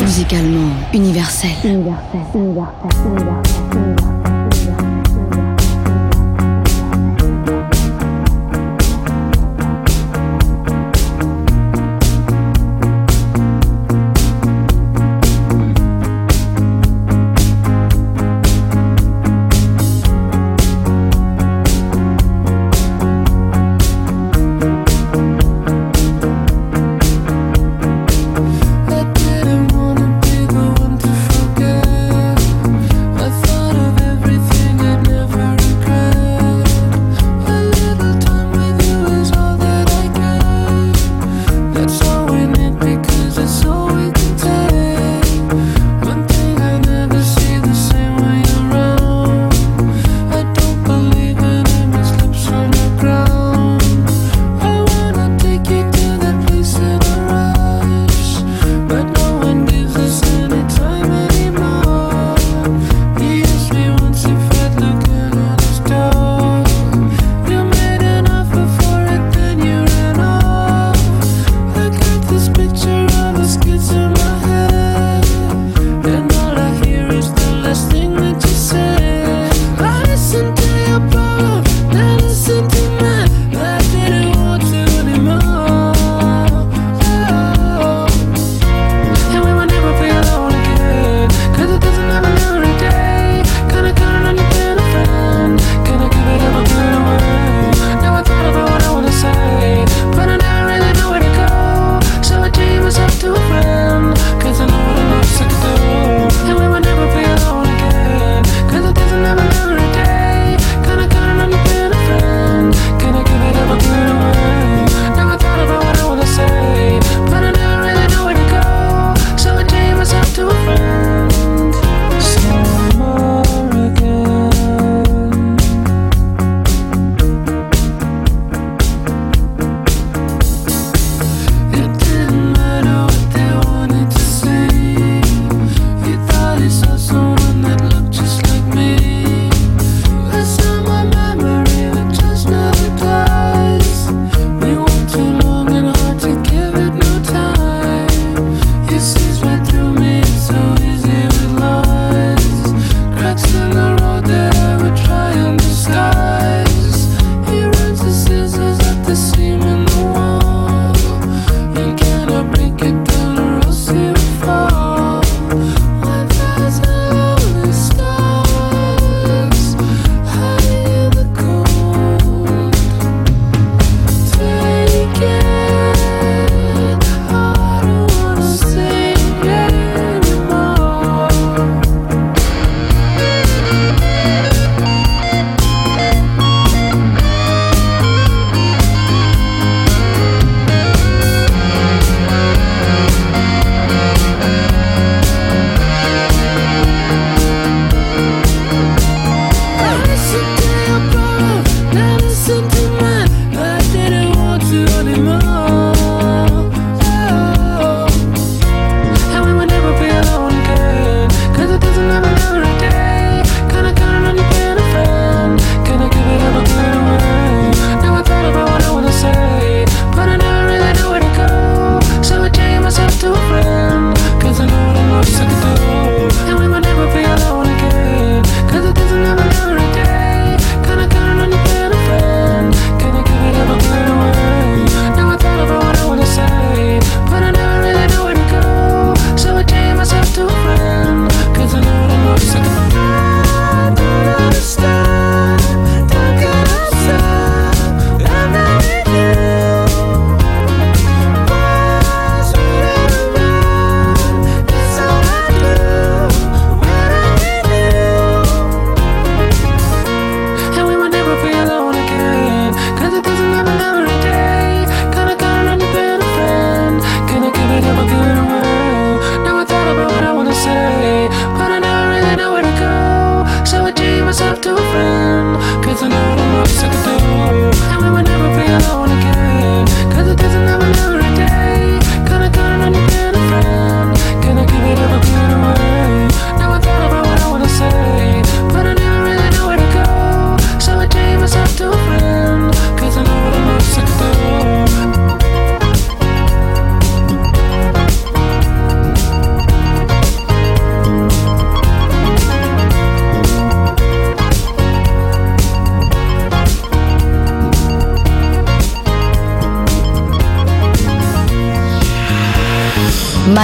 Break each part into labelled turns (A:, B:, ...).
A: Musicalement universel.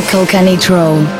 B: Michael Canitrot.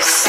C: house.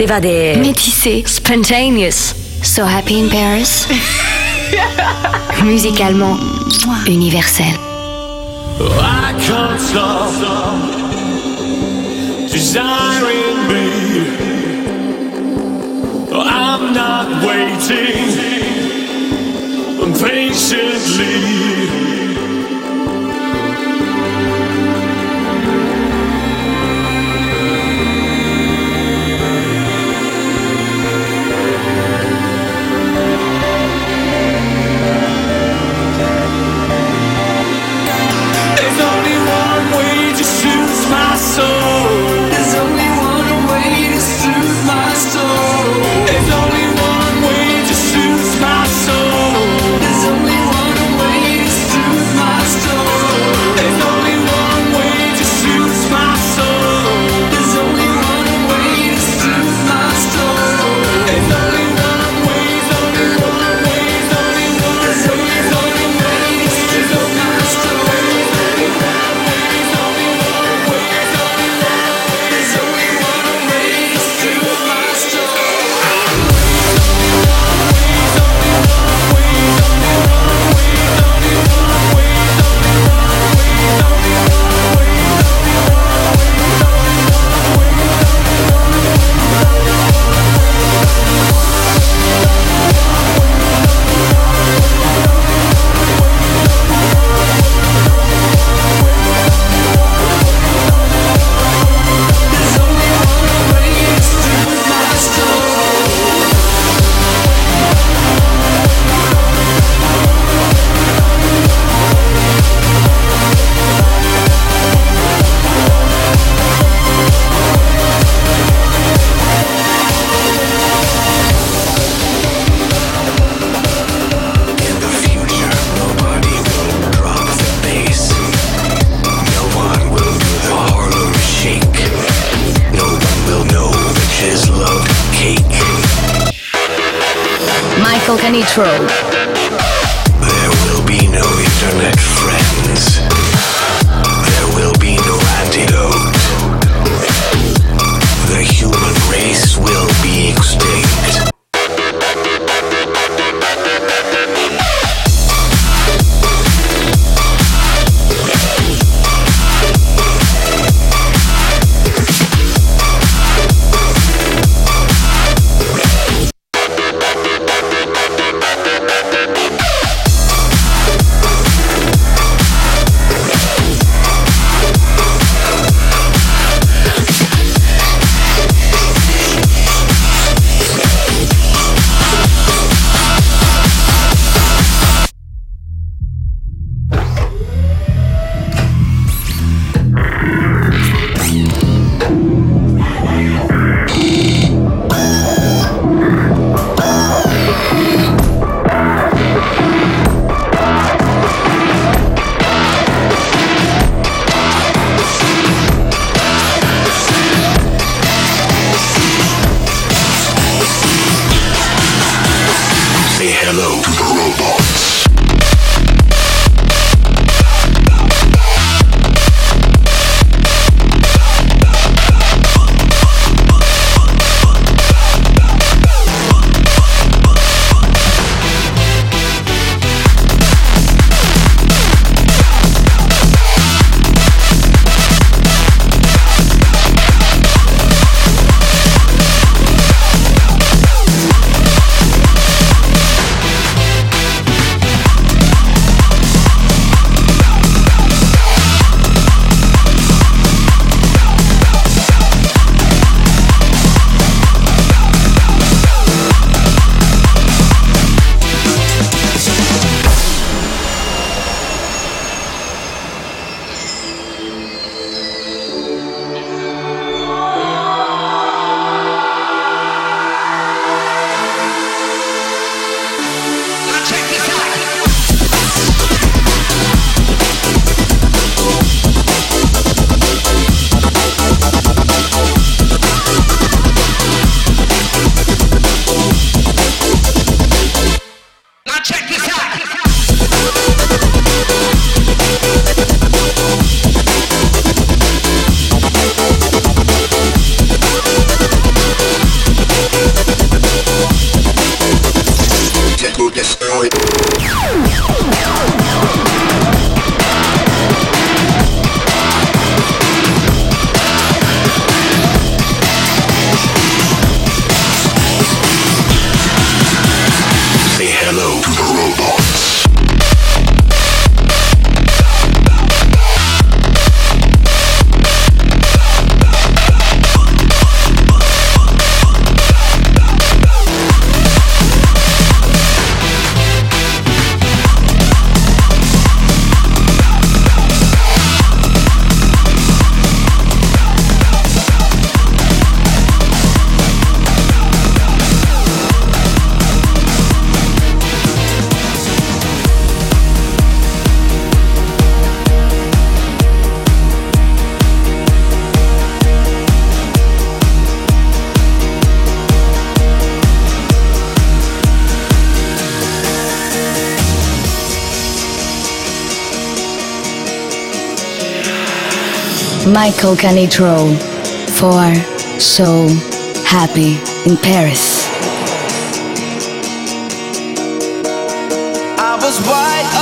A: s'évader. Métissé.
D: Spontaneous.
A: So happy in Paris. Musicalement, universel.
E: I can't stop, desiring me. Oh, I'm not waiting patiently.
B: Michael Canitrot.
F: There will be no internet
B: Michael Canitrot for So Happy in Paris.
G: I was wide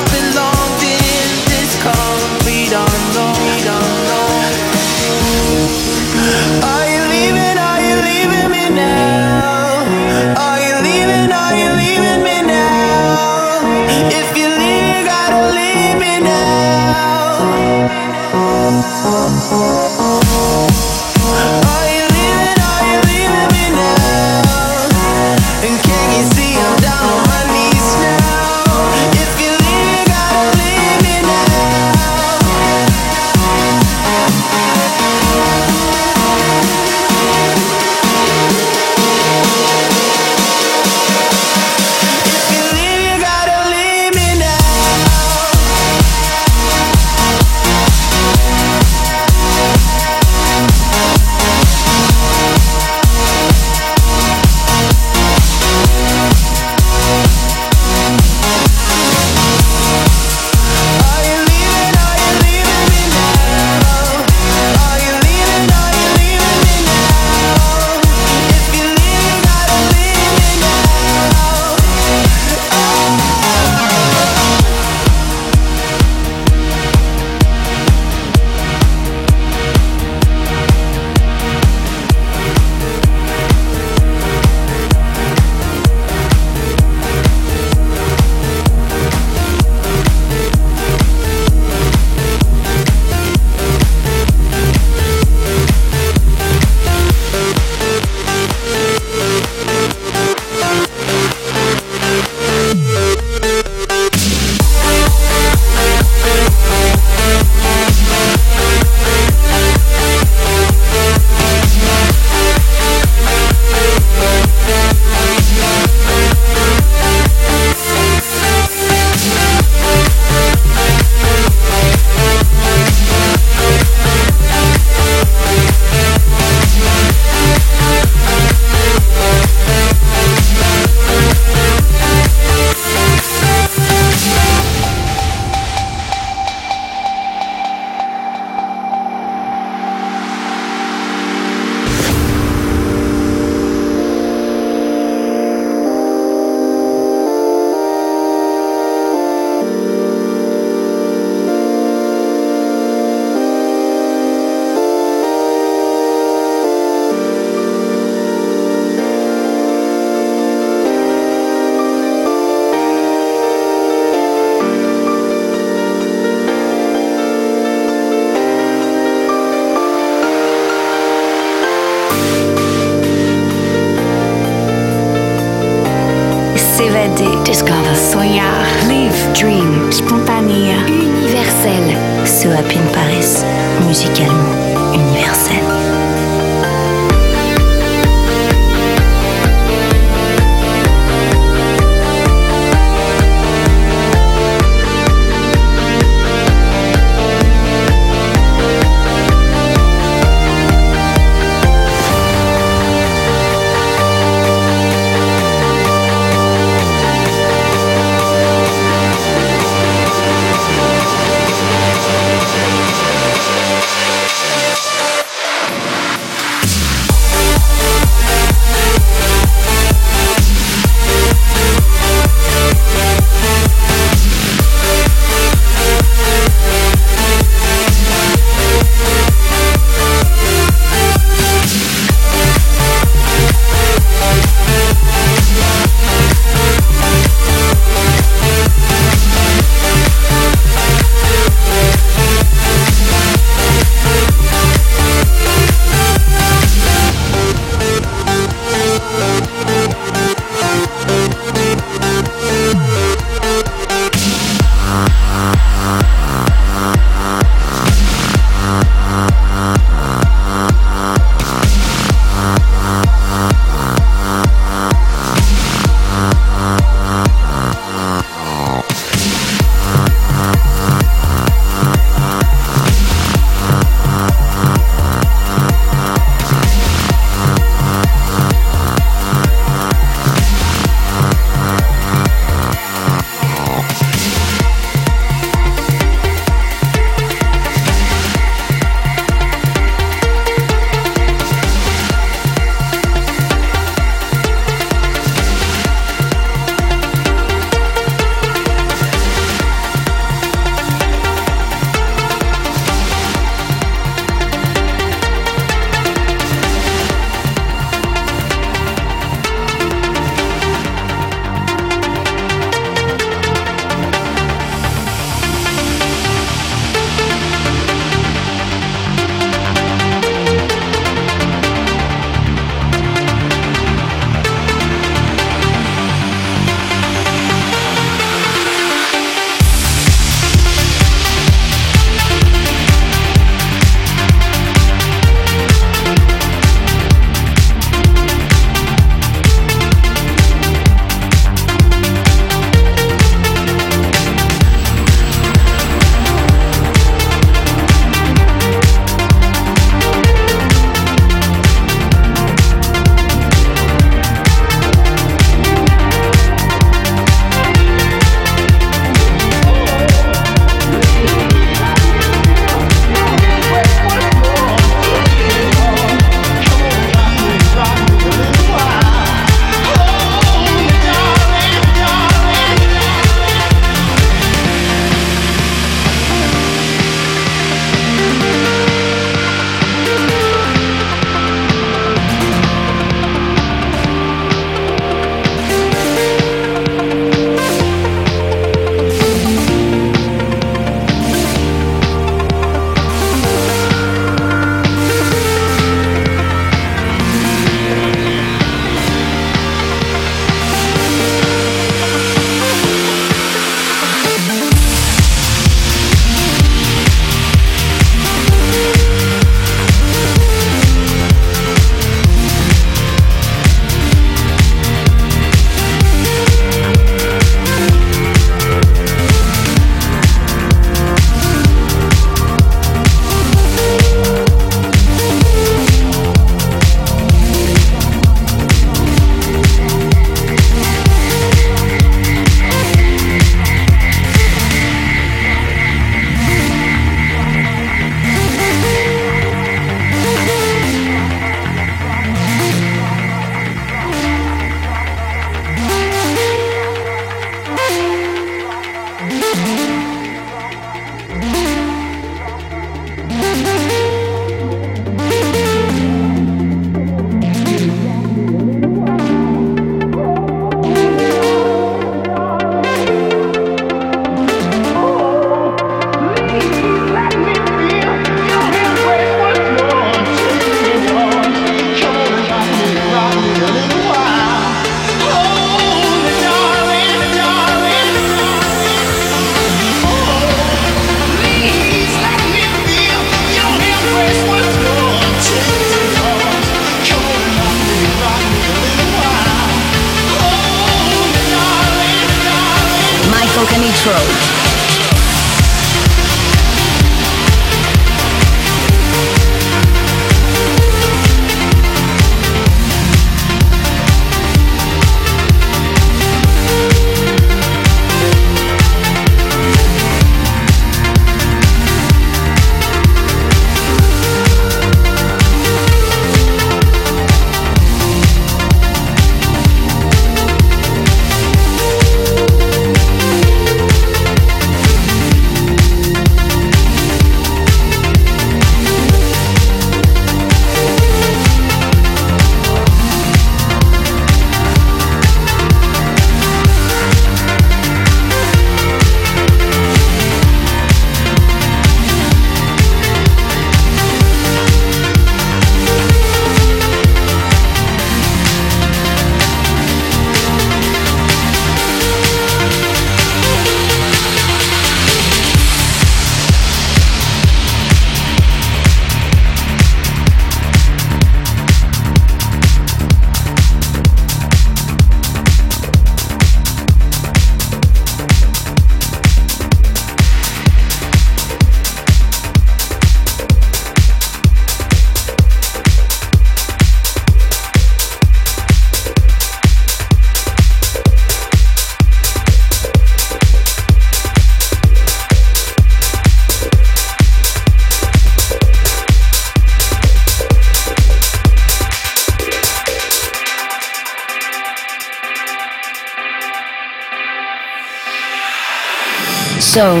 G: So,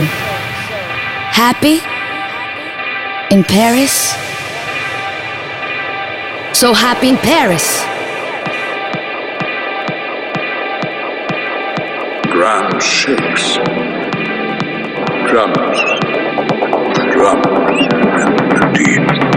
A: happy in Paris?
B: So happy in Paris.
H: Grand shakes. Drums. Drums. And
I: the deep.